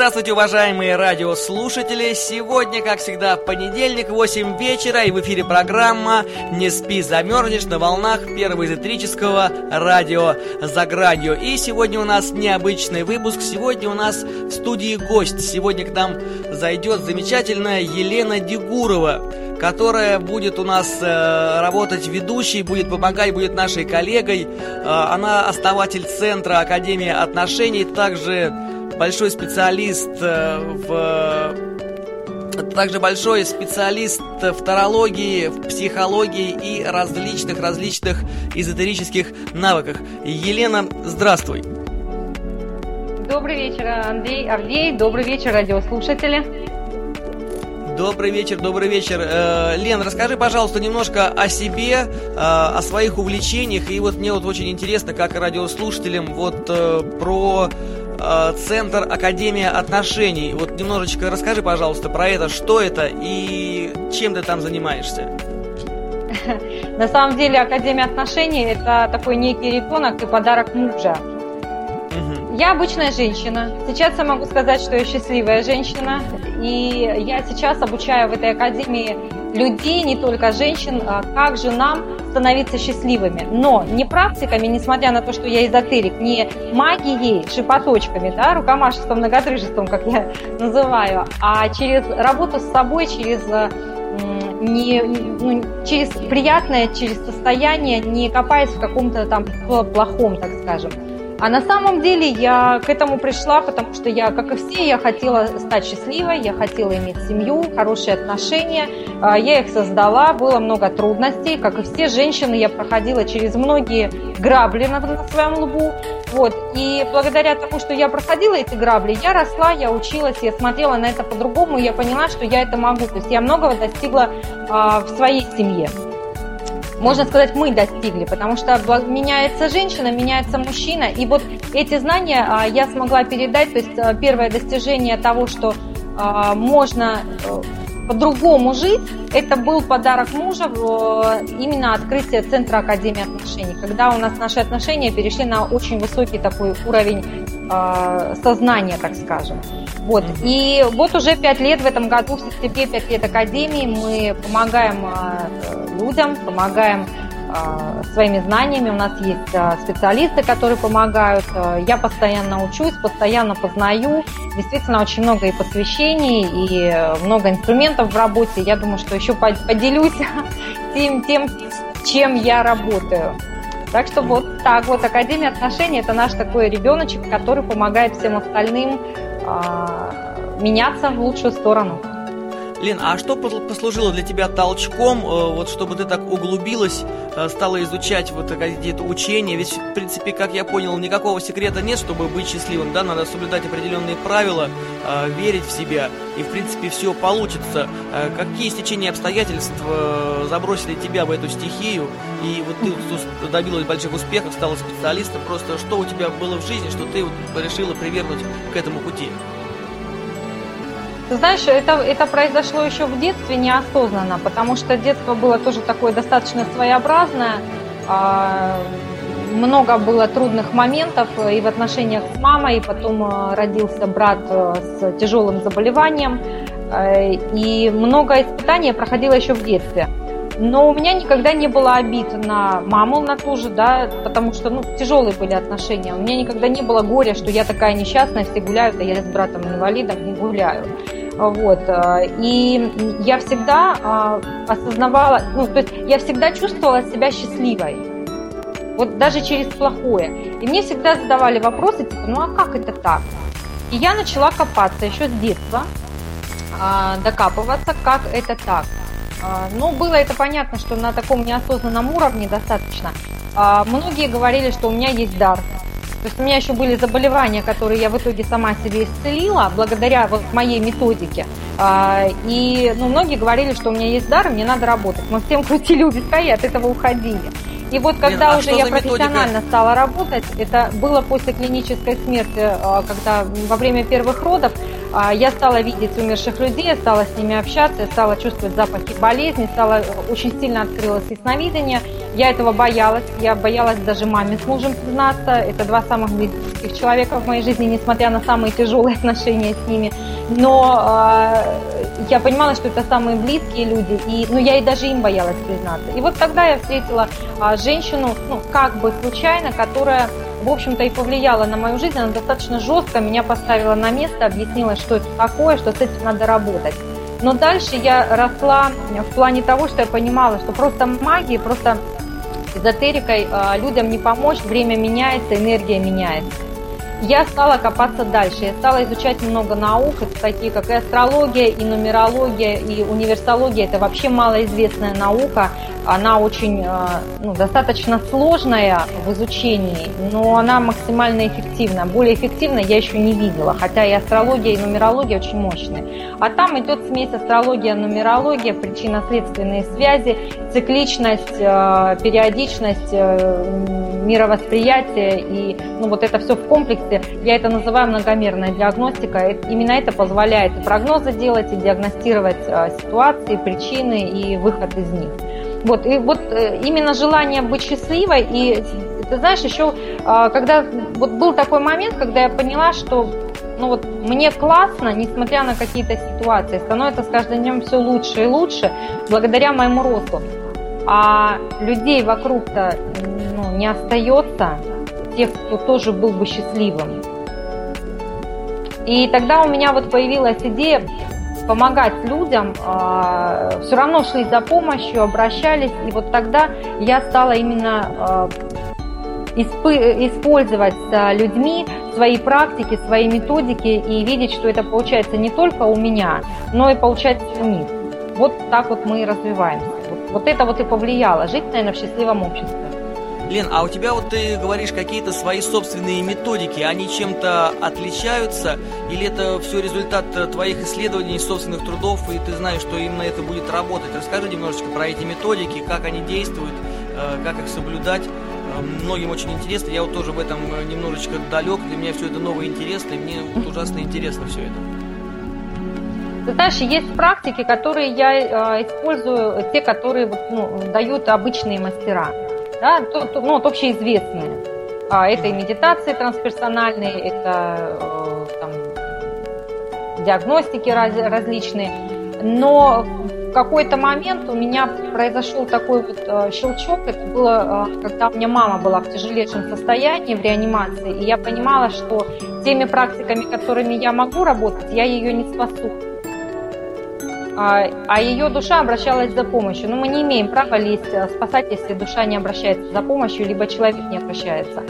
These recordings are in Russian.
Здравствуйте, уважаемые радиослушатели! Сегодня, как всегда, понедельник, 8 вечера, и в эфире программа «Не спи, замерзнешь» на волнах первого эзотерического радио «За гранью». И сегодня у нас необычный выпуск. Сегодня у нас в студии гость. Сегодня к нам зайдет замечательная Елена Дегурова которая будет у нас э, работать ведущей, будет помогать, будет нашей коллегой. Э, она основатель Центра Академии отношений, также большой специалист э, в также большой специалист в тарологии, в психологии и различных различных эзотерических навыках. Елена, здравствуй. Добрый вечер, Андрей Авдей. Добрый вечер, радиослушатели. Добрый вечер, добрый вечер. Э, Лен, расскажи, пожалуйста, немножко о себе, э, о своих увлечениях. И вот мне вот очень интересно, как радиослушателям, вот про Центр Академия отношений. Вот немножечко расскажи, пожалуйста, про это, что это и чем ты там занимаешься. На самом деле Академия отношений это такой некий ребенок и подарок мужа. Я обычная женщина. Сейчас я могу сказать, что я счастливая женщина. И я сейчас обучаю в этой академии людей, не только женщин, а как же нам становиться счастливыми. Но не практиками, несмотря на то, что я эзотерик, не магией, шипоточками, да, рукомашеством, многотрыжеством, как я называю, а через работу с собой, через не, ну, через приятное, через состояние, не копаясь в каком-то там плохом, так скажем. А на самом деле я к этому пришла, потому что я, как и все, я хотела стать счастливой, я хотела иметь семью, хорошие отношения. А, я их создала, было много трудностей. Как и все женщины, я проходила через многие грабли на, на своем лбу. Вот. И благодаря тому, что я проходила эти грабли, я росла, я училась, я смотрела на это по-другому, и я поняла, что я это могу. То есть я многого достигла а, в своей семье можно сказать, мы достигли, потому что меняется женщина, меняется мужчина, и вот эти знания а, я смогла передать, то есть а, первое достижение того, что а, можно э, по-другому жить, это был подарок мужа, именно открытие Центра Академии отношений, когда у нас наши отношения перешли на очень высокий такой уровень сознания, так скажем. Вот. И вот уже пять лет в этом году, в сентябре, пять лет Академии, мы помогаем людям, помогаем а, своими знаниями. У нас есть а, специалисты, которые помогают. А, я постоянно учусь, постоянно познаю. Действительно, очень много и посвящений, и много инструментов в работе. Я думаю, что еще поделюсь тем, тем чем я работаю. Так что вот так вот Академия отношений это наш такой ребеночек, который помогает всем остальным э, меняться в лучшую сторону. Лен, а что послужило для тебя толчком, э, вот чтобы ты так углубилась, э, стала изучать вот какие-то учения? Ведь, в принципе, как я понял, никакого секрета нет, чтобы быть счастливым, да? Надо соблюдать определенные правила, э, верить в себя, и, в принципе, все получится. Какие стечения обстоятельств забросили тебя в эту стихию, и вот ты добилась больших успехов, стала специалистом, просто что у тебя было в жизни, что ты вот решила привернуть к этому пути? Знаешь, это, это произошло еще в детстве неосознанно, потому что детство было тоже такое достаточно своеобразное. А, много было трудных моментов и в отношениях с мамой, и потом а, родился брат э, с тяжелым заболеванием. Э, и много испытаний проходило еще в детстве. Но у меня никогда не было обид на маму, на ту же, да, потому что, ну, тяжелые были отношения. У меня никогда не было горя, что я такая несчастная, все гуляют, а я с братом инвалидом не гуляю. Вот. Э, и я всегда а, осознавала, ну, то есть я всегда чувствовала себя счастливой. Вот даже через плохое. И мне всегда задавали вопросы, типа, ну а как это так? И я начала копаться еще с детства, а, докапываться, как это так. А, ну, было это понятно, что на таком неосознанном уровне достаточно. Многие говорили, что у меня есть дар. То есть у меня еще были заболевания, которые я в итоге сама себе исцелила благодаря вот моей методике. А, и ну, многие говорили, что у меня есть дар, мне надо работать. Мы всем крутили у виска и от этого уходили. И вот когда Лен, а уже я профессионально методика? стала работать, это было после клинической смерти, а, когда во время первых родов я стала видеть умерших людей, я стала с ними общаться, я стала чувствовать запахи болезни, стала очень сильно открылось ясновидение. Я этого боялась, я боялась даже маме с мужем признаться. Это два самых близких человека в моей жизни, несмотря на самые тяжелые отношения с ними. Но э, я понимала, что это самые близкие люди, и, ну, я и даже им боялась признаться. И вот тогда я встретила э, женщину, ну, как бы случайно, которая в общем-то, и повлияла на мою жизнь. Она достаточно жестко меня поставила на место, объяснила, что это такое, что с этим надо работать. Но дальше я росла в плане того, что я понимала, что просто магией, просто эзотерикой а, людям не помочь, время меняется, энергия меняется я стала копаться дальше. Я стала изучать много наук, такие как и астрология, и нумерология, и универсология. Это вообще малоизвестная наука. Она очень, э, ну, достаточно сложная в изучении, но она максимально эффективна. Более эффективной я еще не видела, хотя и астрология, и нумерология очень мощные. А там идет смесь астрология, нумерология, причинно-следственные связи, цикличность, э, периодичность, э, мировосприятие и ну, вот это все в комплексе диагностике. Я это называю многомерная диагностика. Именно это позволяет и прогнозы делать, и диагностировать а, ситуации, причины и выход из них. Вот, и вот э, именно желание быть счастливой, и ты знаешь, еще а, когда вот был такой момент, когда я поняла, что ну вот мне классно, несмотря на какие-то ситуации, становится с каждым днем все лучше и лучше благодаря моему росту. А людей вокруг-то ну, не остается, тех, кто тоже был бы счастливым. И тогда у меня вот появилась идея помогать людям, а, все равно шли за помощью, обращались, и вот тогда я стала именно а, использовать с людьми свои практики, свои методики и видеть, что это получается не только у меня, но и получается у них. Вот так вот мы и развиваемся. Вот, это вот и повлияло. Жить, наверное, в счастливом обществе. Лен, а у тебя вот ты говоришь какие-то свои собственные методики, они чем-то отличаются? Или это все результат твоих исследований, собственных трудов, и ты знаешь, что именно это будет работать? Расскажи немножечко про эти методики, как они действуют, э, как их соблюдать. Э, многим очень интересно, я вот тоже в этом немножечко далек, для меня все это новое интересно, и мне вот ужасно интересно все это. Ты знаешь, есть практики, которые я э, использую, те, которые вот, ну, дают обычные мастера да, то, то, ну, вот общеизвестные. А, это и медитации трансперсональные, это э, там, диагностики раз, различные. Но в какой-то момент у меня произошел такой вот э, щелчок. Это было, э, когда у меня мама была в тяжелейшем состоянии, в реанимации, и я понимала, что теми практиками, которыми я могу работать, я ее не спасу а, а ее душа обращалась за помощью. Но мы не имеем права лезть э, спасать, если душа не обращается за помощью, либо человек не обращается.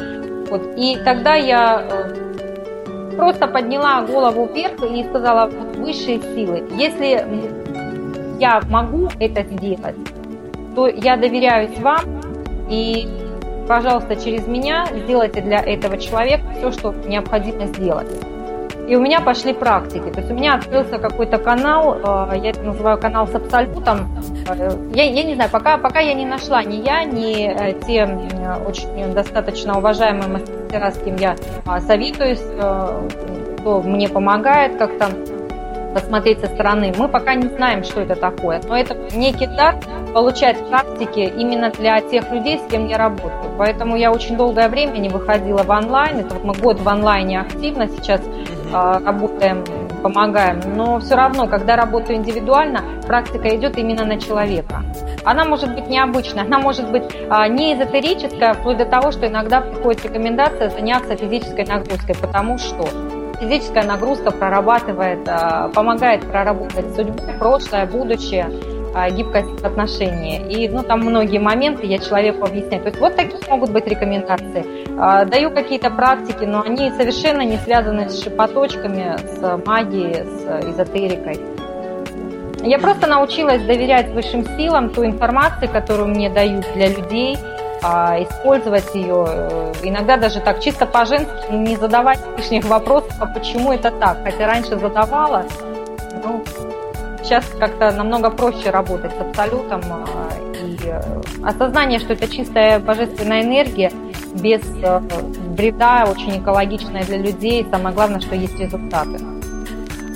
Вот. И тогда я э, просто подняла голову вверх и сказала, высшие силы, если я могу это сделать, то я доверяюсь вам и, пожалуйста, через меня сделайте для этого человека все, что необходимо сделать. И у меня пошли практики. То есть у меня открылся какой-то канал, э, я это называю канал с абсолютом. Э, я, я не знаю, пока, пока я не нашла ни я, ни э, те очень достаточно уважаемые мастера, с кем я советуюсь, кто мне помогает как-то посмотреть со стороны. Мы пока не знаем, что это такое, но это некий дар получать практики именно для тех людей, с кем я работаю. Поэтому я очень долгое время не выходила в онлайн. Это вот мы год в онлайне активно сейчас а, работаем, помогаем. Но все равно, когда работаю индивидуально, практика идет именно на человека. Она может быть необычная, она может быть а, не эзотерическая, вплоть до того, что иногда приходит рекомендация заняться физической нагрузкой, потому что физическая нагрузка прорабатывает, а, помогает проработать судьбу, прошлое, будущее а, гибкость отношений. И ну, там многие моменты я человеку объясняю. То есть вот такие могут быть рекомендации. А, даю какие-то практики, но они совершенно не связаны с шипоточками, с магией, с эзотерикой. Я просто научилась доверять высшим силам, ту информацию, которую мне дают для людей, а, использовать ее, э, иногда даже так чисто по-женски, не задавать лишних вопросов, а почему это так. Хотя раньше задавала, ну, сейчас как-то намного проще работать с абсолютом. А, и э, осознание, что это чистая божественная энергия, без э, вреда, очень экологичная для людей. Самое главное, что есть результаты.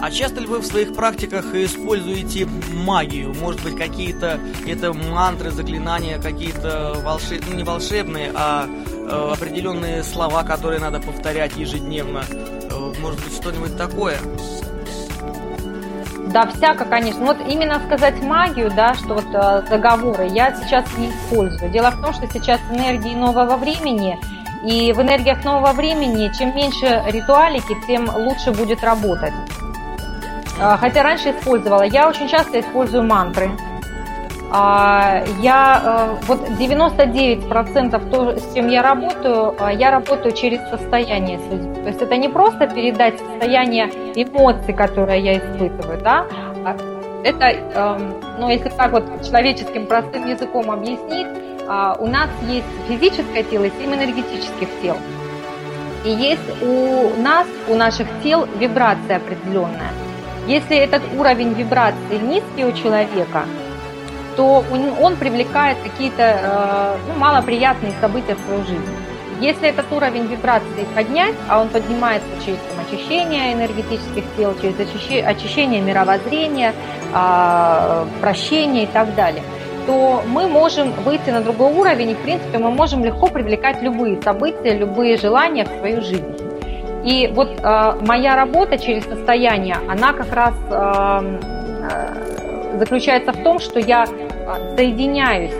А часто ли вы в своих практиках используете магию? Может быть, какие-то это мантры, заклинания, какие-то волшебные, ну не волшебные, а э, определенные слова, которые надо повторять ежедневно? Э, может быть, что-нибудь такое? Да, всяко, конечно. Вот именно сказать магию, да, что вот э, заговоры я сейчас не использую. Дело в том, что сейчас энергии нового времени, и в энергиях нового времени чем меньше ритуалики, тем лучше будет работать. А, хотя раньше использовала. Я очень часто использую мантры. А, я э, вот 99% то, с чем я работаю, а, я работаю через состояние с. То есть это не просто передать состояние эмоций, которые я испытываю, да, это, эм, ну, если так вот человеческим простым языком объяснить, у нас есть физическое тело и семь энергетических тел. И есть у нас, у наших тел вибрация определенная. Если этот уровень вибрации низкий у человека, то он привлекает какие-то э, ну, малоприятные события в свою жизнь. Если этот уровень вибрации поднять, а он поднимается через там, очищение энергетических тел, через очищение мировоззрения, а, прощение и так далее, то мы можем выйти на другой уровень, и, в принципе, мы можем легко привлекать любые события, любые желания в свою жизнь. И вот э, моя работа через состояние, она как раз э, э, заключается в том, что я соединяюсь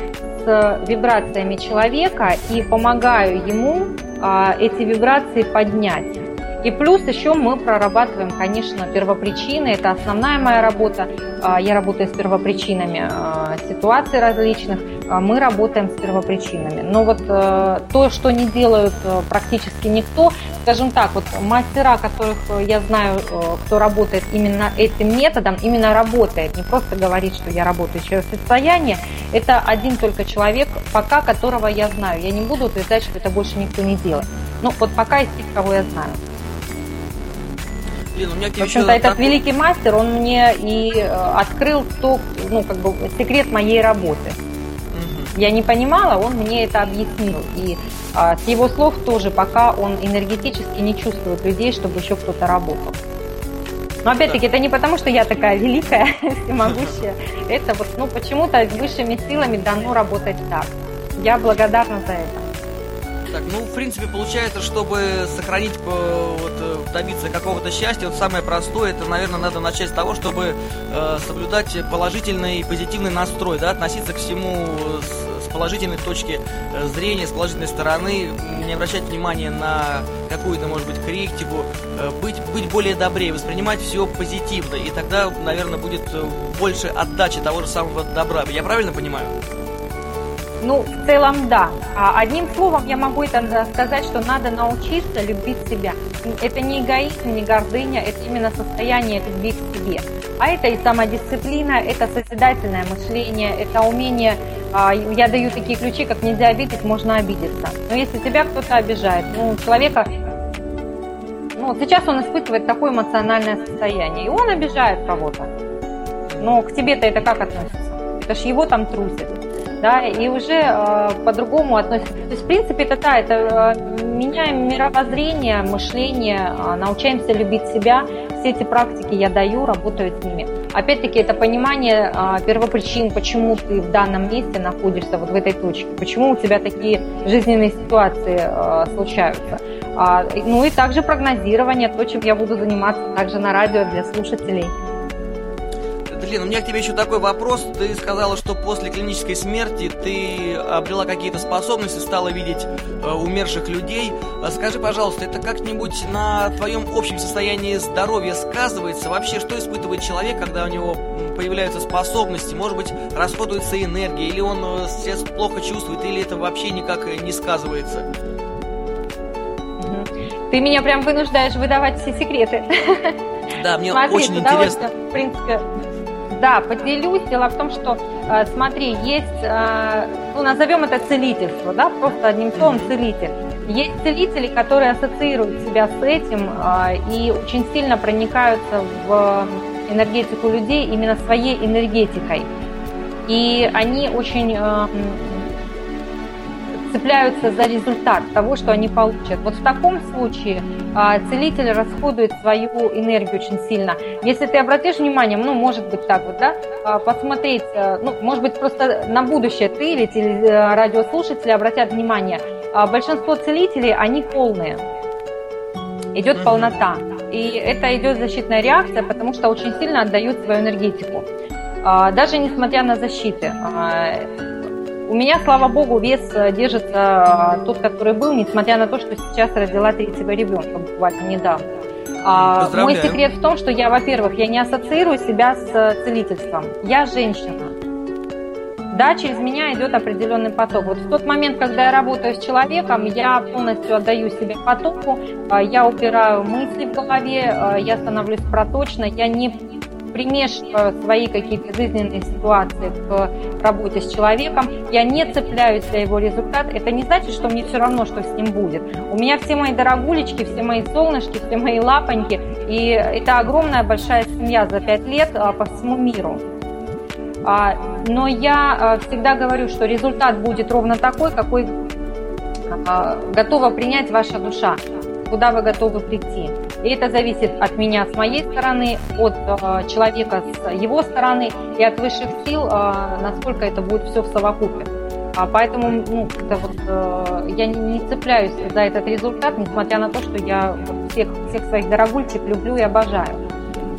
с вибрациями человека и помогаю ему э, эти вибрации поднять. И плюс еще мы прорабатываем, конечно, первопричины. Это основная моя работа. А, я работаю с первопричинами а, ситуаций различных. А, мы работаем с первопричинами. Но вот э, то, что не делают э, практически никто, скажем так, вот мастера, которых я знаю, э, кто работает именно этим методом, именно работает, не просто говорит, что я работаю через состояние, это один только человек, пока которого я знаю. Я не буду утверждать, что это больше никто не делает. Ну, вот пока из тех, кого я знаю. Блин, у меня в общем-то, этот такой... великий мастер, он мне и открыл то, ну, как бы, секрет моей работы. Я не понимала, он мне это объяснил. И а, с его слов тоже, пока он энергетически не чувствует людей, чтобы еще кто-то работал. Но опять-таки, это не потому, что я такая великая, всемогущая. Это вот, ну, почему-то высшими силами дано работать так. Я благодарна за это. Так, ну, в принципе, получается, чтобы сохранить, э, вот, э, добиться какого-то счастья, вот самое простое, это, наверное, надо начать с того, чтобы э, соблюдать положительный и позитивный настрой, да, относиться к всему с, с положительной точки э, зрения, с положительной стороны, не обращать внимания на какую-то, может быть, критику, э, быть, быть более добрее, воспринимать все позитивно, и тогда, наверное, будет больше отдачи того же самого добра. Я правильно понимаю? Ну, в целом, да. А одним словом я могу это сказать, что надо научиться любить себя. Это не эгоизм, не гордыня, это именно состояние любви к себе. А это и самодисциплина, это созидательное мышление, это умение а, я даю такие ключи, как нельзя обидеть, можно обидеться. Но если тебя кто-то обижает, ну, человека, ну, сейчас он испытывает такое эмоциональное состояние, и он обижает кого-то. Но к тебе-то это как относится? Это ж его там трусит да, и уже э, по-другому относятся. То есть, в принципе, это да, это э, меняем мировоззрение, мышление, э, научаемся любить себя. Все эти практики я даю, работаю с ними. Опять-таки, это понимание э, первопричин, почему ты в данном месте находишься, вот в этой точке, почему у тебя такие жизненные ситуации э, случаются. А, ну и также прогнозирование, то, чем я буду заниматься также на радио для слушателей. Лен, у меня к тебе еще такой вопрос. Ты сказала, что после клинической смерти ты обрела какие-то способности, стала видеть э, умерших людей. А скажи, пожалуйста, это как-нибудь на твоем общем состоянии здоровья сказывается? Вообще, что испытывает человек, когда у него появляются способности? Может быть, расходуется энергия, или он э, сейчас плохо чувствует, или это вообще никак не сказывается? Ты меня прям вынуждаешь выдавать все секреты. Да, мне Смотри, очень интересно. В принципе, да, поделюсь. Дело в том, что, э, смотри, есть, э, ну, назовем это целительство, да, просто одним словом целитель. Есть целители, которые ассоциируют себя с этим э, и очень сильно проникаются в энергетику людей именно своей энергетикой. И они очень цепляются за результат того, что они получат. Вот в таком случае а, целитель расходует свою энергию очень сильно. Если ты обратишь внимание, ну, может быть так вот, да, а, посмотреть, э, ну, может быть, просто на будущее ты или э, радиослушатели обратят внимание, а, большинство целителей, они полные. Идет полнота. И это идет защитная реакция, потому что очень сильно отдают свою энергетику. Даже несмотря на защиты. У меня, слава богу, вес э, держится э, тот, который был, несмотря на то, что сейчас родила третьего ребенка буквально недавно. А, мой секрет в том, что я, во-первых, я не ассоциирую себя с э, целительством. Я женщина. Да, через меня идет определенный поток. Вот в тот момент, когда я работаю с человеком, я полностью отдаю себе потоку, я убираю мысли в голове, я становлюсь проточной, я не примешиваю свои какие-то жизненные ситуации к работе с человеком, я не цепляюсь за его результат, это не значит, что мне все равно, что с ним будет. У меня все мои дорогулечки, все мои солнышки, все мои лапоньки, и это огромная большая семья за пять лет а, по всему миру. А, но я а, всегда говорю, что результат будет ровно такой, какой готова принять ваша душа, куда вы готовы прийти. И это зависит от меня с моей стороны, от э, человека с его стороны и от высших сил, э, насколько это будет все в совокупе. А поэтому ну, это вот, э, я не, не цепляюсь за этот результат, несмотря на то, что я всех, всех своих дорогульчик люблю и обожаю.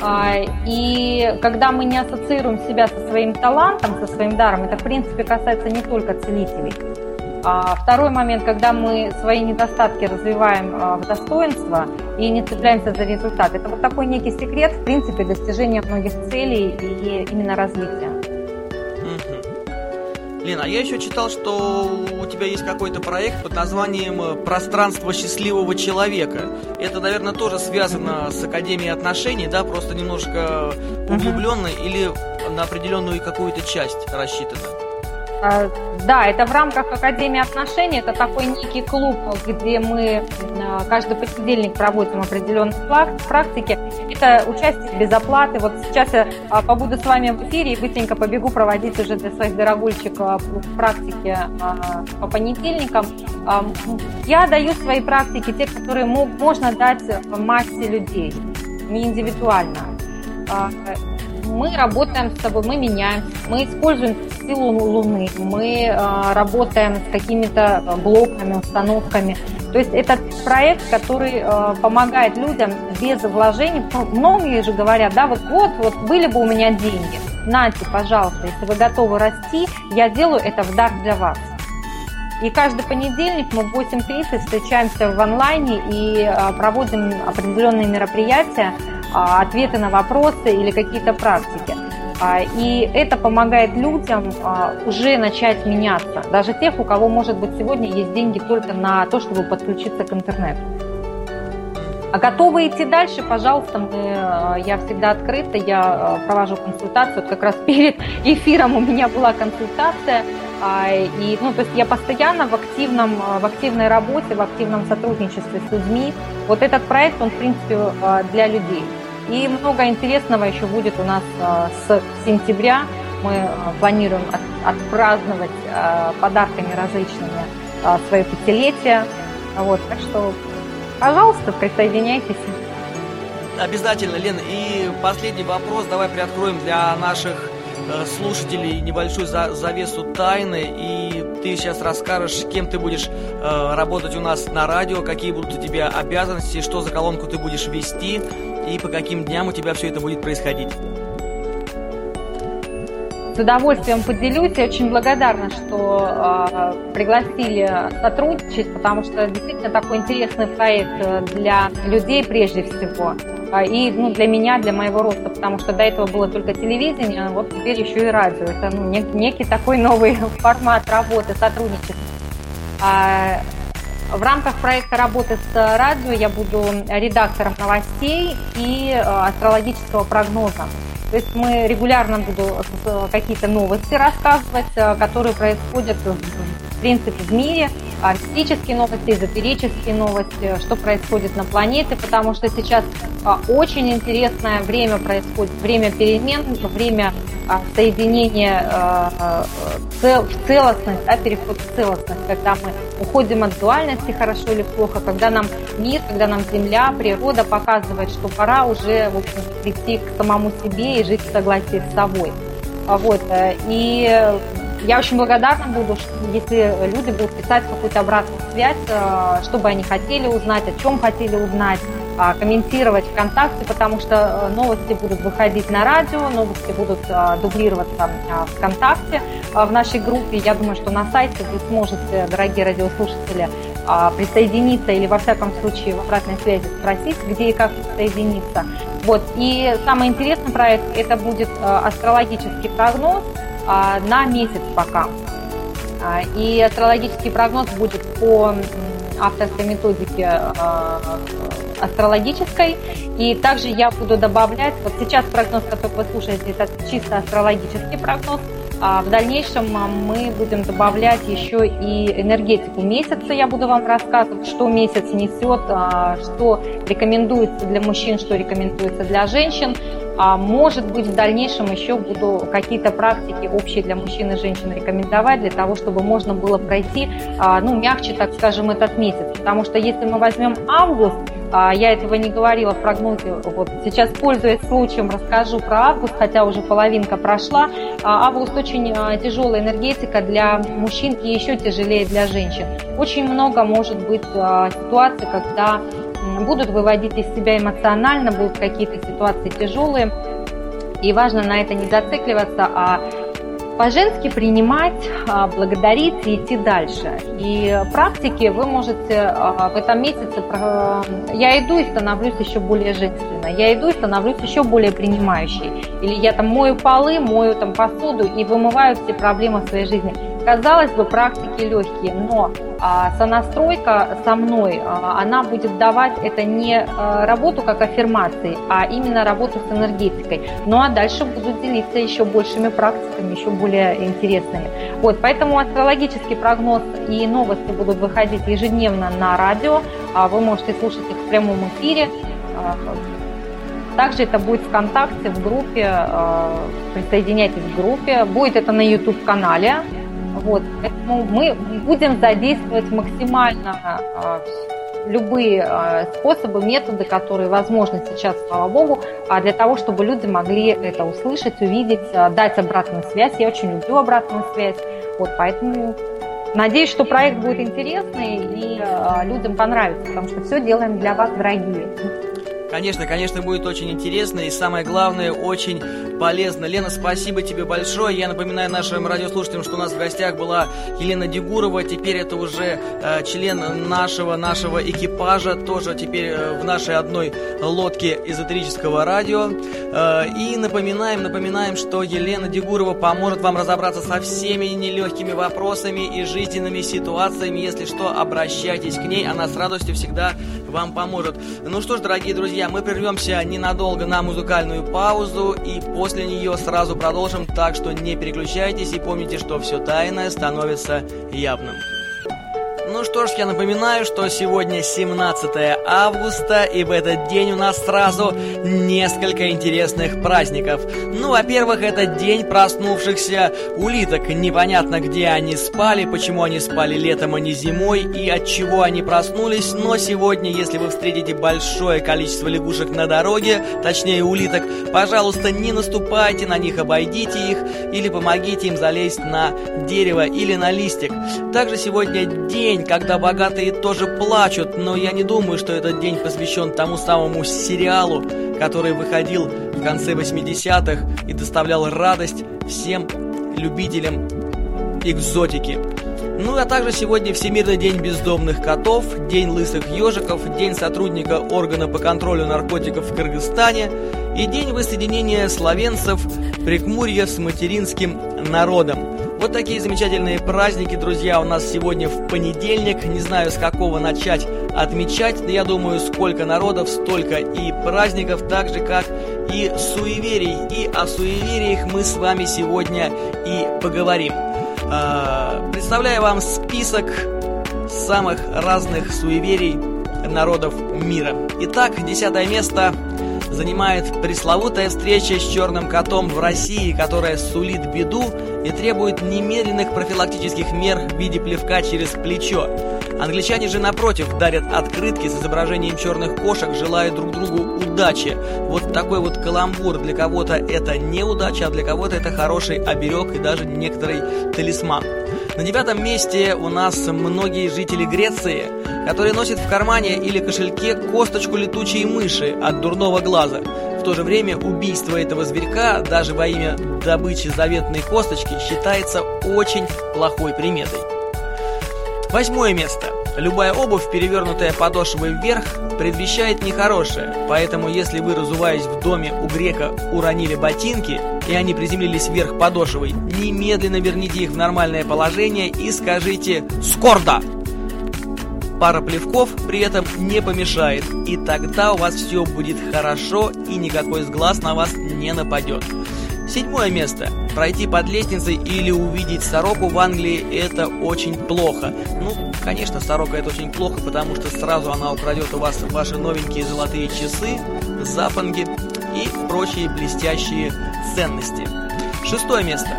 А, и когда мы не ассоциируем себя со своим талантом, со своим даром, это в принципе касается не только целителей. А второй момент, когда мы свои недостатки развиваем а, в достоинство и не цепляемся за результат. Это вот такой некий секрет, в принципе, достижения многих целей и именно развития. Лена, а я еще читал, что у тебя есть какой-то проект под названием «Пространство счастливого человека». Это, наверное, тоже связано с Академией отношений, да, просто немножко углубленно uh-huh. или на определенную какую-то часть рассчитано? А, да, это в рамках Академии отношений. Это такой некий клуб, где мы а, каждый понедельник проводим определенные практики. Это участие без оплаты. Вот сейчас я а, побуду с вами в эфире и быстренько побегу проводить уже для своих дорогульчиков практики по понедельникам. Я даю свои практики, те, которые можно дать массе людей, не индивидуально мы работаем с тобой, мы меняем, мы используем силу Луны, мы э, работаем с какими-то блоками, установками. То есть это проект, который э, помогает людям без вложений. Многие же говорят, да, вот, вот, вот были бы у меня деньги, нате, пожалуйста, если вы готовы расти, я делаю это в дар для вас. И каждый понедельник мы в 8.30 встречаемся в онлайне и э, проводим определенные мероприятия, ответы на вопросы или какие-то практики. А, и это помогает людям а, уже начать меняться. Даже тех, у кого, может быть, сегодня есть деньги только на то, чтобы подключиться к интернету. А готовы идти дальше, пожалуйста, мы, я всегда открыта, я провожу консультацию. Вот как раз перед эфиром у меня была консультация. И, ну, то есть я постоянно в, активном, в активной работе, в активном сотрудничестве с людьми. Вот этот проект, он, в принципе, для людей. И много интересного еще будет у нас а, с сентября. Мы а, планируем отпраздновать а, подарками различными свое пятилетие. Вот, так что, пожалуйста, присоединяйтесь. Обязательно, Лена. И последний вопрос давай приоткроем для наших э, слушателей небольшую завесу тайны. И ты сейчас расскажешь, кем ты будешь э, работать у нас на радио, какие будут у тебя обязанности, что за колонку ты будешь вести и по каким дням у тебя все это будет происходить. С удовольствием поделюсь. Я очень благодарна, что э, пригласили сотрудничать, потому что действительно такой интересный проект для людей прежде всего. И ну, для меня, для моего роста, потому что до этого было только телевидение, а вот теперь еще и радио. Это ну, некий такой новый формат работы, сотрудничества. В рамках проекта работы с радио я буду редактором новостей и э, астрологического прогноза. То есть мы регулярно буду какие-то новости рассказывать, которые происходят в принципе в мире, мистические новости, эзотерические новости, что происходит на планете, потому что сейчас очень интересное время происходит, время перемен, время соединения в целостность, а переход в целостность, когда мы уходим от дуальности, хорошо или плохо, когда нам мир, когда нам Земля, природа показывает, что пора уже в общем, прийти к самому себе и жить в согласии с собой. Вот. Э, и я очень благодарна буду, если люди будут писать какую-то обратную связь, э, что бы они хотели узнать, о чем хотели узнать, а, комментировать ВКонтакте, потому что э, новости будут выходить на радио, новости будут а, дублироваться а, ВКонтакте в нашей группе. Я думаю, что на сайте вы сможете, дорогие радиослушатели, присоединиться или во всяком случае в обратной связи спросить, где и как присоединиться. Вот. И самый интересный проект это будет астрологический прогноз на месяц пока. И астрологический прогноз будет по авторской методики астрологической. И также я буду добавлять, вот сейчас прогноз, который вы слушаете, это чисто астрологический прогноз, а в дальнейшем а, мы будем добавлять еще и энергетику месяца. Я буду вам рассказывать, что месяц несет, а, что рекомендуется для мужчин, что рекомендуется для женщин. А может быть, в дальнейшем еще буду какие-то практики общие для мужчин и женщин рекомендовать, для того, чтобы можно было пройти, ну, мягче, так скажем, этот месяц. Потому что если мы возьмем август, а, я этого не говорила в прогнозе. Вот сейчас, пользуясь случаем, расскажу про август, хотя уже половинка прошла. А, август очень а, тяжелая энергетика для мужчин и еще тяжелее для женщин. Очень много может быть ситуаций, когда будут выводить из себя эмоционально, будут какие-то ситуации тяжелые. И важно на это не зацикливаться, а по-женски принимать, а, благодарить и идти дальше. И практики вы можете а, в этом месяце... Я иду и становлюсь еще более женственной. Я иду и становлюсь еще более принимающей. Или я там мою полы, мою там посуду и вымываю все проблемы в своей жизни. Казалось бы, практики легкие, но а, сонастройка со мной, а, она будет давать это не а, работу как аффирмации, а именно работу с энергетикой. Ну а дальше буду делиться еще большими практиками, еще более интересными. Вот, поэтому астрологический прогноз и новости будут выходить ежедневно на радио. А вы можете слушать их в прямом эфире. А, также это будет ВКонтакте, в группе, а, присоединяйтесь к группе. Будет это на YouTube-канале вот, поэтому мы будем задействовать максимально а, любые а, способы, методы, которые возможны сейчас, слава богу, а для того, чтобы люди могли это услышать, увидеть, дать обратную связь. Я очень люблю обратную связь. Вот, поэтому надеюсь, что проект будет интересный и людям понравится, потому что все делаем для вас, дорогие. Конечно, конечно, будет очень интересно и самое главное, очень полезно. Лена, спасибо тебе большое. Я напоминаю нашим радиослушателям, что у нас в гостях была Елена Дегурова. Теперь это уже э, член нашего, нашего экипажа, тоже теперь э, в нашей одной лодке эзотерического радио. Э, и напоминаем, напоминаем, что Елена Дегурова поможет вам разобраться со всеми нелегкими вопросами и жизненными ситуациями. Если что, обращайтесь к ней, она с радостью всегда вам поможет. Ну что ж, дорогие друзья, мы прервемся ненадолго на музыкальную паузу и после нее сразу продолжим, так что не переключайтесь и помните, что все тайное становится явным. Ну что ж, я напоминаю, что сегодня 17 августа, и в этот день у нас сразу несколько интересных праздников. Ну, во-первых, это день проснувшихся улиток. Непонятно, где они спали, почему они спали летом, а не зимой, и от чего они проснулись. Но сегодня, если вы встретите большое количество лягушек на дороге, точнее улиток, пожалуйста, не наступайте на них, обойдите их или помогите им залезть на дерево или на листик. Также сегодня день, когда богатые тоже плачут, но я не думаю, что этот день посвящен тому самому сериалу, который выходил в конце 80-х и доставлял радость всем любителям экзотики. Ну а также сегодня Всемирный день бездомных котов, День лысых ежиков, День сотрудника органа по контролю наркотиков в Кыргызстане и День воссоединения словенцев Прикмурья с материнским народом. Вот такие замечательные праздники, друзья, у нас сегодня в понедельник. Не знаю, с какого начать отмечать, но я думаю, сколько народов, столько и праздников, так же, как и суеверий. И о суевериях мы с вами сегодня и поговорим. А, представляю вам список самых разных суеверий народов мира. Итак, десятое место занимает пресловутая встреча с черным котом в России, которая сулит беду и требует немедленных профилактических мер в виде плевка через плечо. Англичане же, напротив, дарят открытки с изображением черных кошек, желая друг другу удачи. Вот такой вот каламбур. Для кого-то это неудача, а для кого-то это хороший оберег и даже некоторый талисман. На девятом месте у нас многие жители Греции, которые носят в кармане или кошельке косточку летучей мыши от дурного глаза. В то же время убийство этого зверька даже во имя добычи заветной косточки считается очень плохой приметой. Восьмое место. Любая обувь, перевернутая подошвой вверх, предвещает нехорошее, поэтому если вы, разуваясь в доме у грека, уронили ботинки, и они приземлились вверх подошвой, немедленно верните их в нормальное положение и скажите «Скорда!». Пара плевков при этом не помешает, и тогда у вас все будет хорошо и никакой сглаз на вас не нападет. Седьмое место. Пройти под лестницей или увидеть сороку в Англии – это очень плохо. Ну, конечно, сорока – это очень плохо, потому что сразу она украдет у вас ваши новенькие золотые часы, запонги и прочие блестящие ценности. Шестое место.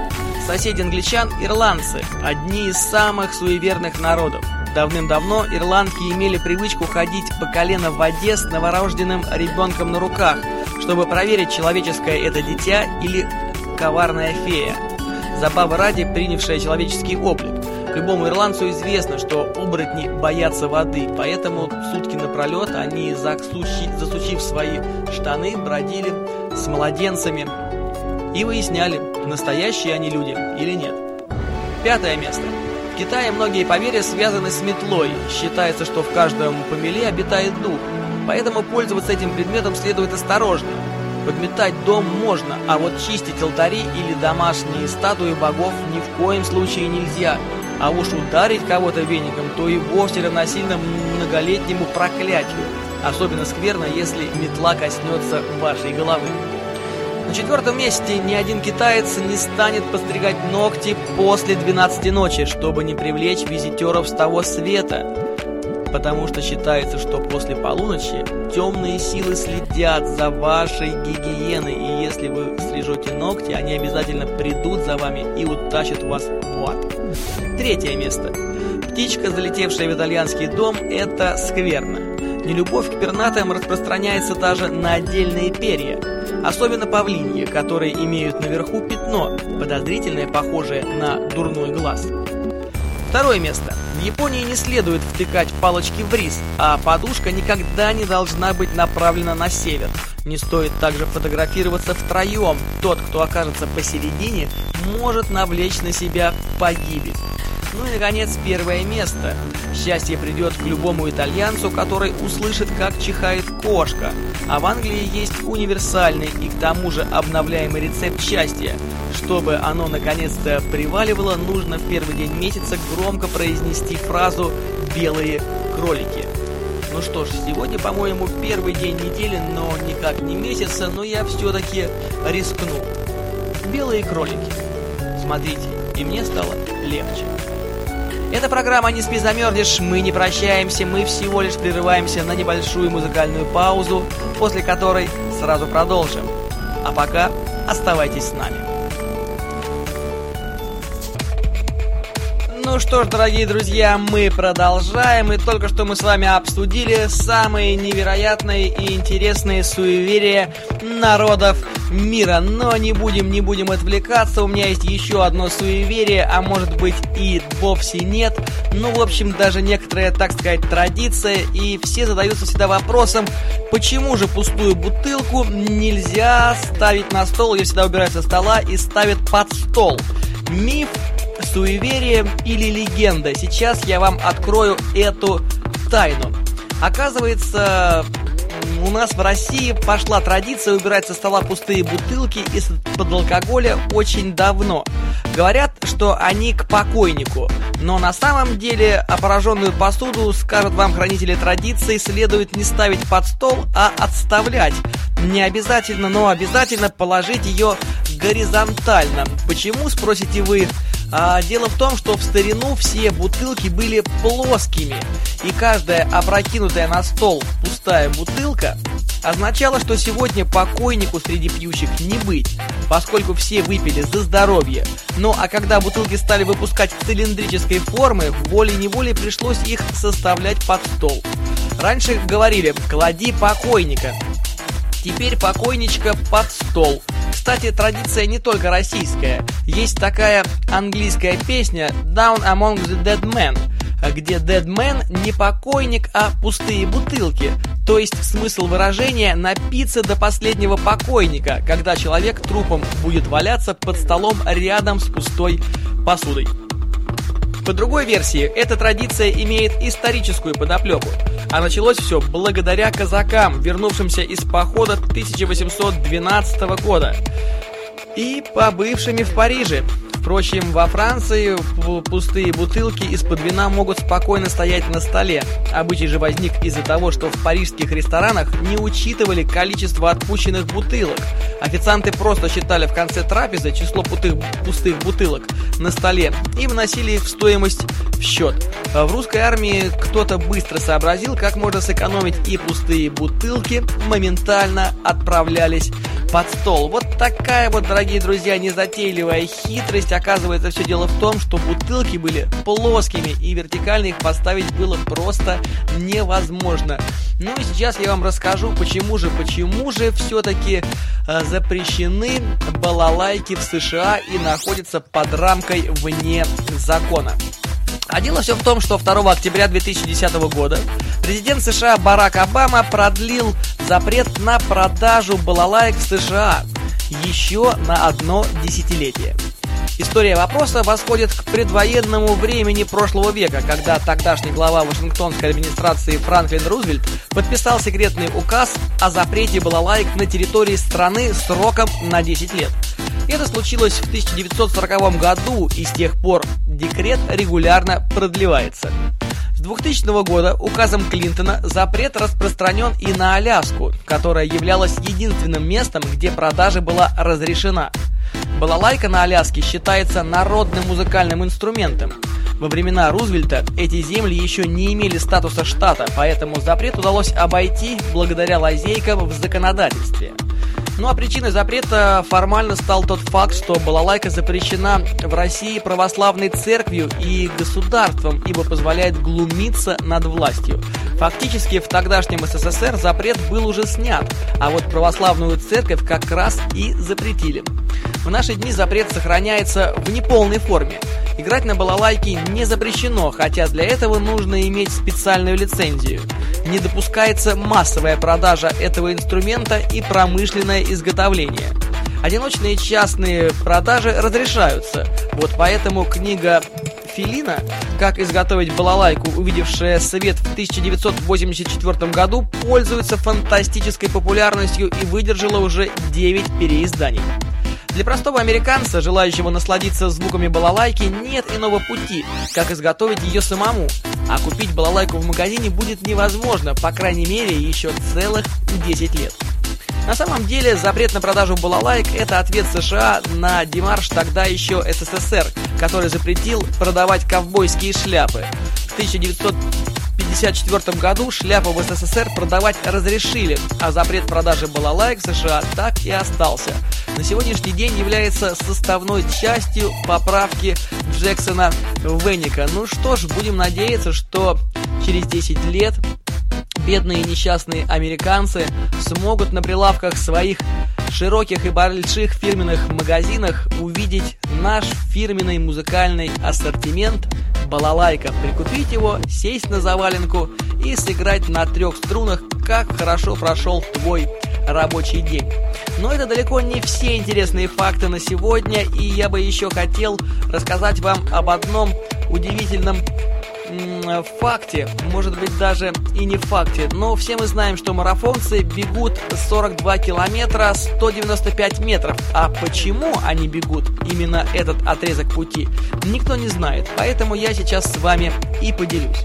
Соседи англичан – ирландцы, одни из самых суеверных народов. Давным-давно ирландки имели привычку ходить по колено в воде с новорожденным ребенком на руках, чтобы проверить, человеческое это дитя или коварная фея. Забава ради, принявшая человеческий облик. Любому ирландцу известно, что оборотни боятся воды, поэтому сутки напролет они, засучив свои штаны, бродили с младенцами и выясняли, настоящие они люди или нет. Пятое место. В Китае многие поверья связаны с метлой. Считается, что в каждом помеле обитает дух. Поэтому пользоваться этим предметом следует осторожно. Подметать дом можно, а вот чистить алтари или домашние статуи богов ни в коем случае нельзя. А уж ударить кого-то веником, то и вовсе равносильно многолетнему проклятию. Особенно скверно, если метла коснется вашей головы. На четвертом месте ни один китаец не станет постригать ногти после 12 ночи, чтобы не привлечь визитеров с того света потому что считается, что после полуночи темные силы следят за вашей гигиеной, и если вы стрижете ногти, они обязательно придут за вами и утащат вас в ад. Третье место. Птичка, залетевшая в итальянский дом, это скверно. Нелюбовь к пернатым распространяется даже на отдельные перья. Особенно павлиньи, которые имеют наверху пятно, подозрительное, похожее на дурной глаз. Второе место. В Японии не следует втыкать палочки в рис, а подушка никогда не должна быть направлена на север. Не стоит также фотографироваться втроем. Тот, кто окажется посередине, может навлечь на себя погибель. Ну и, наконец, первое место. Счастье придет к любому итальянцу, который услышит, как чихает кошка. А в Англии есть универсальный и к тому же обновляемый рецепт счастья. Чтобы оно наконец-то приваливало, нужно в первый день месяца громко произнести фразу «белые кролики». Ну что ж, сегодня, по-моему, первый день недели, но никак не месяца, но я все-таки рискну. Белые кролики. Смотрите, и мне стало легче. Это программа «Не спи, замерзнешь». Мы не прощаемся, мы всего лишь прерываемся на небольшую музыкальную паузу, после которой сразу продолжим. А пока оставайтесь с нами. Ну что ж, дорогие друзья, мы продолжаем, и только что мы с вами обсудили самые невероятные и интересные суеверия народов мира. Но не будем, не будем отвлекаться, у меня есть еще одно суеверие, а может быть и вовсе нет. Ну, в общем, даже некоторая, так сказать, традиция, и все задаются всегда вопросом, почему же пустую бутылку нельзя ставить на стол, ее всегда убирают со стола и ставят под стол. Миф суеверие или легенда. Сейчас я вам открою эту тайну. Оказывается, у нас в России пошла традиция убирать со стола пустые бутылки из-под алкоголя очень давно. Говорят, что они к покойнику. Но на самом деле опороженную посуду, скажут вам хранители традиции, следует не ставить под стол, а отставлять. Не обязательно, но обязательно положить ее горизонтально. Почему, спросите вы? А, дело в том, что в старину все бутылки были плоскими, и каждая опрокинутая на стол пустая бутылка означало, что сегодня покойнику среди пьющих не быть, поскольку все выпили за здоровье. Ну а когда бутылки стали выпускать цилиндрической формы, волей-неволей пришлось их составлять под стол. Раньше говорили «клади покойника», теперь покойничка под стол. Кстати, традиция не только российская. Есть такая английская песня «Down Among the Dead Men», где Dead Man не покойник, а пустые бутылки. То есть смысл выражения «напиться до последнего покойника», когда человек трупом будет валяться под столом рядом с пустой посудой. По другой версии, эта традиция имеет историческую подоплеку. А началось все благодаря казакам, вернувшимся из похода 1812 года и побывшими в Париже. Впрочем, во Франции пустые бутылки из-под вина могут спокойно стоять на столе. Обычай же возник из-за того, что в парижских ресторанах не учитывали количество отпущенных бутылок. Официанты просто считали в конце трапезы число пустых, пустых бутылок на столе и вносили их в стоимость в счет. В русской армии кто-то быстро сообразил, как можно сэкономить и пустые бутылки моментально отправлялись под стол. Вот такая вот, дорогие друзья, незатейливая хитрость. Оказывается, все дело в том, что бутылки были плоскими, и вертикально их поставить было просто невозможно. Ну и сейчас я вам расскажу, почему же, почему же все-таки э, запрещены балалайки в США и находятся под рамкой вне закона. А дело все в том, что 2 октября 2010 года президент США Барак Обама продлил запрет на продажу балалайк в США еще на одно десятилетие. История вопроса восходит к предвоенному времени прошлого века, когда тогдашний глава Вашингтонской администрации Франклин Рузвельт подписал секретный указ о запрете балалайк на территории страны сроком на 10 лет. Это случилось в 1940 году, и с тех пор декрет регулярно продлевается. С 2000 года указом Клинтона запрет распространен и на Аляску, которая являлась единственным местом, где продажа была разрешена. Балалайка на Аляске считается народным музыкальным инструментом. Во времена Рузвельта эти земли еще не имели статуса штата, поэтому запрет удалось обойти благодаря лазейкам в законодательстве. Ну а причиной запрета формально стал тот факт, что балалайка запрещена в России православной церковью и государством, ибо позволяет глумиться над властью. Фактически в тогдашнем СССР запрет был уже снят, а вот православную церковь как раз и запретили. В наши дни запрет сохраняется в неполной форме. Играть на балалайке не запрещено, хотя для этого нужно иметь специальную лицензию. Не допускается массовая продажа этого инструмента и промышленное изготовление. Одиночные частные продажи разрешаются. Вот поэтому книга Филина «Как изготовить балалайку», увидевшая свет в 1984 году, пользуется фантастической популярностью и выдержала уже 9 переизданий. Для простого американца, желающего насладиться звуками балалайки, нет иного пути, как изготовить ее самому. А купить балалайку в магазине будет невозможно, по крайней мере, еще целых 10 лет. На самом деле, запрет на продажу балалайк – это ответ США на демарш тогда еще СССР, который запретил продавать ковбойские шляпы. В 1900 1954 году шляпу в СССР продавать разрешили, а запрет продажи балалайк в США так и остался. На сегодняшний день является составной частью поправки Джексона Венника. Ну что ж, будем надеяться, что через 10 лет бедные несчастные американцы смогут на прилавках своих широких и больших фирменных магазинах увидеть наш фирменный музыкальный ассортимент балалайка, прикупить его, сесть на заваленку и сыграть на трех струнах, как хорошо прошел твой рабочий день. Но это далеко не все интересные факты на сегодня, и я бы еще хотел рассказать вам об одном удивительном факте, может быть даже и не факте, но все мы знаем, что марафонцы бегут 42 километра 195 метров. А почему они бегут именно этот отрезок пути, никто не знает. Поэтому я сейчас с вами и поделюсь.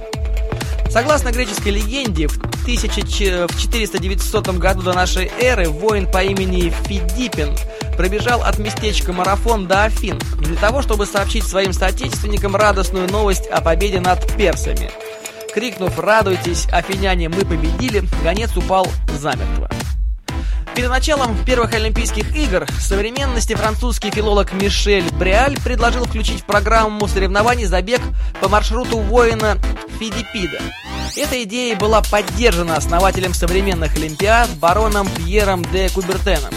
Согласно греческой легенде, в в 1400-900 году до нашей эры воин по имени Фидиппин пробежал от местечка Марафон до Афин для того, чтобы сообщить своим соотечественникам радостную новость о победе над персами. Крикнув «Радуйтесь, афиняне, мы победили!», гонец упал замертво. Перед началом первых Олимпийских игр современности французский филолог Мишель Бриаль предложил включить в программу соревнований забег по маршруту воина Фидипида. Эта идея была поддержана основателем современных Олимпиад бароном Пьером де Кубертеном.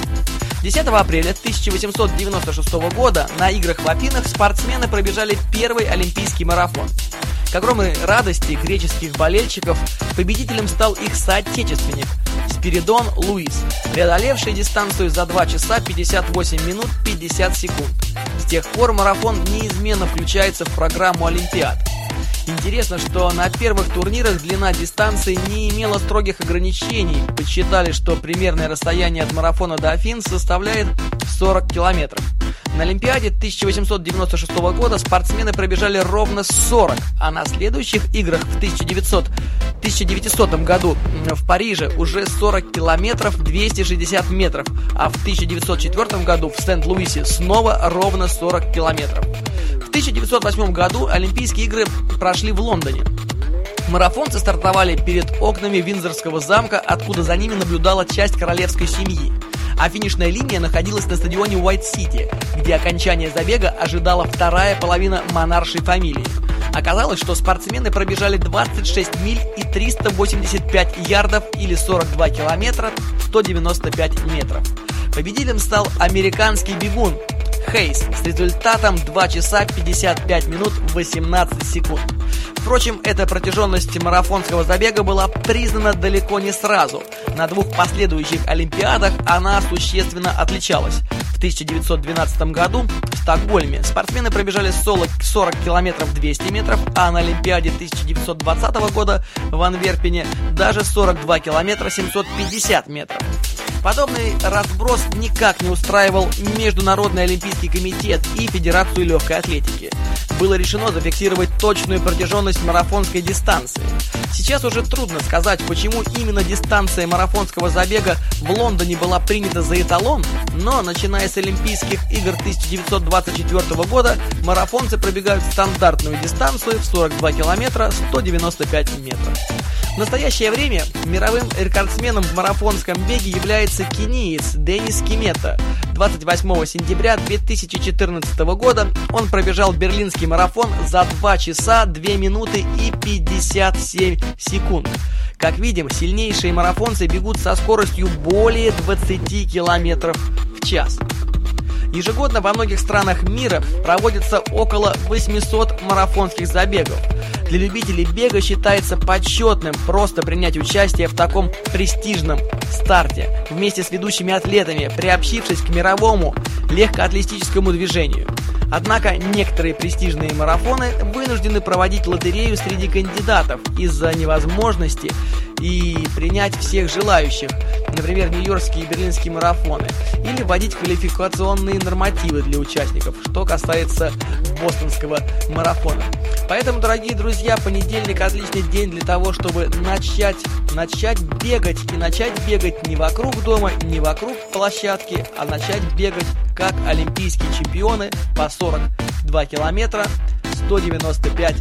10 апреля 1896 года на играх в Афинах спортсмены пробежали первый олимпийский марафон. К огромной радости греческих болельщиков победителем стал их соотечественник Спиридон Луис, преодолевший дистанцию за 2 часа 58 минут 50 секунд. С тех пор марафон неизменно включается в программу Олимпиад. Интересно, что на первых турнирах длина дистанции не имела строгих ограничений. Подсчитали, что примерное расстояние от марафона до Афин составляет 40 километров. На Олимпиаде 1896 года спортсмены пробежали ровно 40, а на следующих играх в 1900, 1900 году в Париже уже 40 километров 260 метров, а в 1904 году в Сент-Луисе снова ровно 40 километров. В 1908 году Олимпийские игры прошли в Лондоне. Марафонцы стартовали перед окнами Виндзорского замка, откуда за ними наблюдала часть королевской семьи а финишная линия находилась на стадионе Уайт-Сити, где окончание забега ожидала вторая половина монаршей фамилии. Оказалось, что спортсмены пробежали 26 миль и 385 ярдов или 42 километра 195 метров. Победителем стал американский бегун Хейс с результатом 2 часа 55 минут 18 секунд. Впрочем, эта протяженность марафонского забега была признана далеко не сразу. На двух последующих Олимпиадах она существенно отличалась. В 1912 году в Стокгольме спортсмены пробежали 40, 40 километров 200 метров, а на Олимпиаде 1920 года в Анверпене даже 42 километра 750 метров. Подобный разброс никак не устраивал Международный Олимпийский комитет и Федерацию легкой атлетики. Было решено зафиксировать точную протяженность марафонской дистанции. Сейчас уже трудно сказать, почему именно дистанция марафонского забега в Лондоне была принята за эталон, но начиная с Олимпийских игр 1924 года марафонцы пробегают стандартную дистанцию в 42 километра 195 метров. В настоящее время мировым рекордсменом в марафонском беге является кениец Денис Кимета. 28 сентября 2014 года он пробежал берлинский марафон за 2 часа 2 минуты и 57 секунд. Как видим, сильнейшие марафонцы бегут со скоростью более 20 километров в час. Ежегодно во многих странах мира проводится около 800 марафонских забегов. Для любителей бега считается почетным просто принять участие в таком престижном старте вместе с ведущими атлетами, приобщившись к мировому легкоатлетическому движению. Однако некоторые престижные марафоны вынуждены проводить лотерею среди кандидатов из-за невозможности и принять всех желающих, например, нью-йоркские и берлинские марафоны, или вводить квалификационные нормативы для участников, что касается бостонского марафона. Поэтому, дорогие друзья, понедельник отличный день для того, чтобы начать, начать бегать. И начать бегать не вокруг дома, не вокруг площадки, а начать бегать как олимпийские чемпионы по 42 километра 195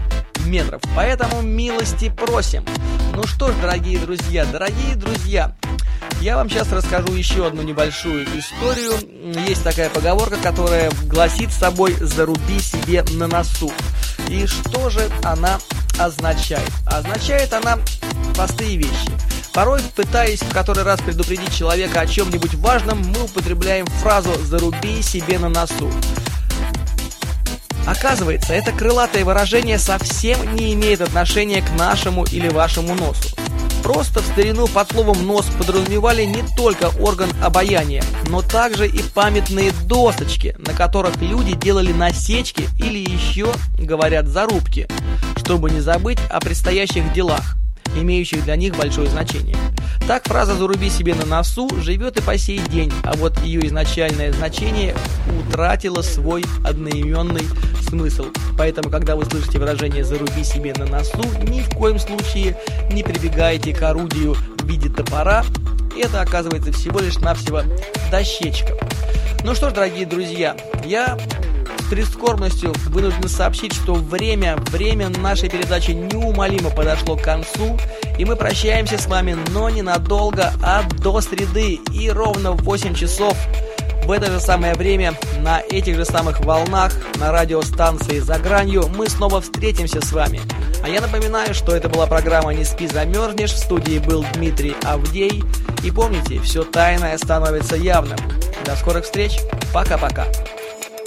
метров. Поэтому милости просим. Ну что ж, дорогие друзья, дорогие друзья, я вам сейчас расскажу еще одну небольшую историю. Есть такая поговорка, которая гласит собой «заруби себе на носу». И что же она означает? Означает она простые вещи. Порой, пытаясь в который раз предупредить человека о чем-нибудь важном, мы употребляем фразу «заруби себе на носу». Оказывается, это крылатое выражение совсем не имеет отношения к нашему или вашему носу. Просто в старину под словом «нос» подразумевали не только орган обаяния, но также и памятные досочки, на которых люди делали насечки или еще, говорят, зарубки, чтобы не забыть о предстоящих делах. имеющих для них большое значение. Так фраза «заруби себе на носу» живет и по сей день, а вот ее изначальное значение утратило свой одноименный смысл. Поэтому, когда вы слышите выражение «заруби себе на носу», ни в коем случае не прибегайте к орудию в виде топора. Это оказывается всего лишь навсего дощечка. Ну что ж, дорогие друзья, я прискорбностью вынужден сообщить, что время, время нашей передачи неумолимо подошло к концу, и мы прощаемся с вами, но ненадолго, а до среды, и ровно в 8 часов в это же самое время, на этих же самых волнах, на радиостанции «За гранью» мы снова встретимся с вами. А я напоминаю, что это была программа «Не спи, замерзнешь», в студии был Дмитрий Авдей. И помните, все тайное становится явным. До скорых встреч, пока-пока.